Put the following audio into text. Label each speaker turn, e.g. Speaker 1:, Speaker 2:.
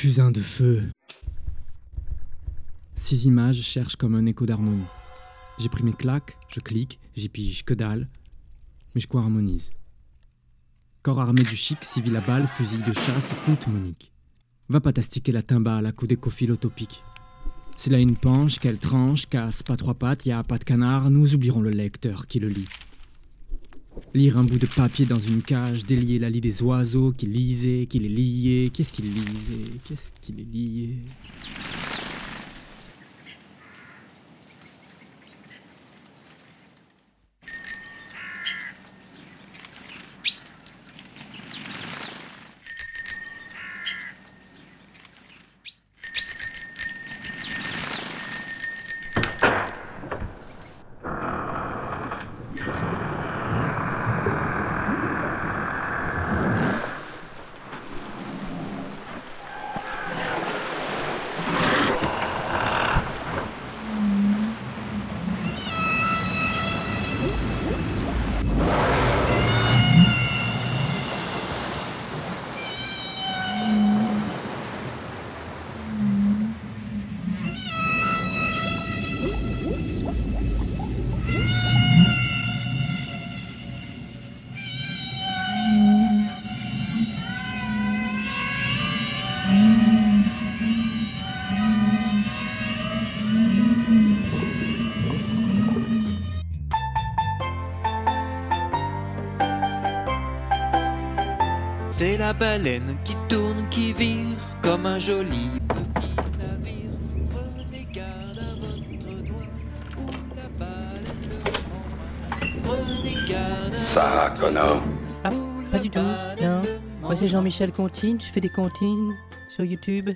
Speaker 1: Fusain de feu. Ces images cherchent comme un écho d'harmonie. J'ai pris mes claques, je clique, j'y pige que dalle, mais je co-harmonise. Corps armé du chic, civil à balle, fusil de chasse, écoute Monique. Va pas t'astiquer la timbale à coups d'écophile utopique. C'est là une penche, qu'elle tranche, casse pas trois pattes, y a pas de canard, nous oublierons le lecteur qui le lit. Lire un bout de papier dans une cage, délier la lie des oiseaux qui lisaient, qui les liaient, qu'est-ce qu'il lisait, qu'est-ce qu'il les
Speaker 2: C'est la baleine qui tourne, qui vire comme un joli petit navire. Prenez garde à votre doigt où la baleine le prend. Prenez garde à
Speaker 3: Sarah Connor.
Speaker 4: Ah, pas du tout, non. Moi c'est Jean-Michel Contine, je fais des comptines sur YouTube.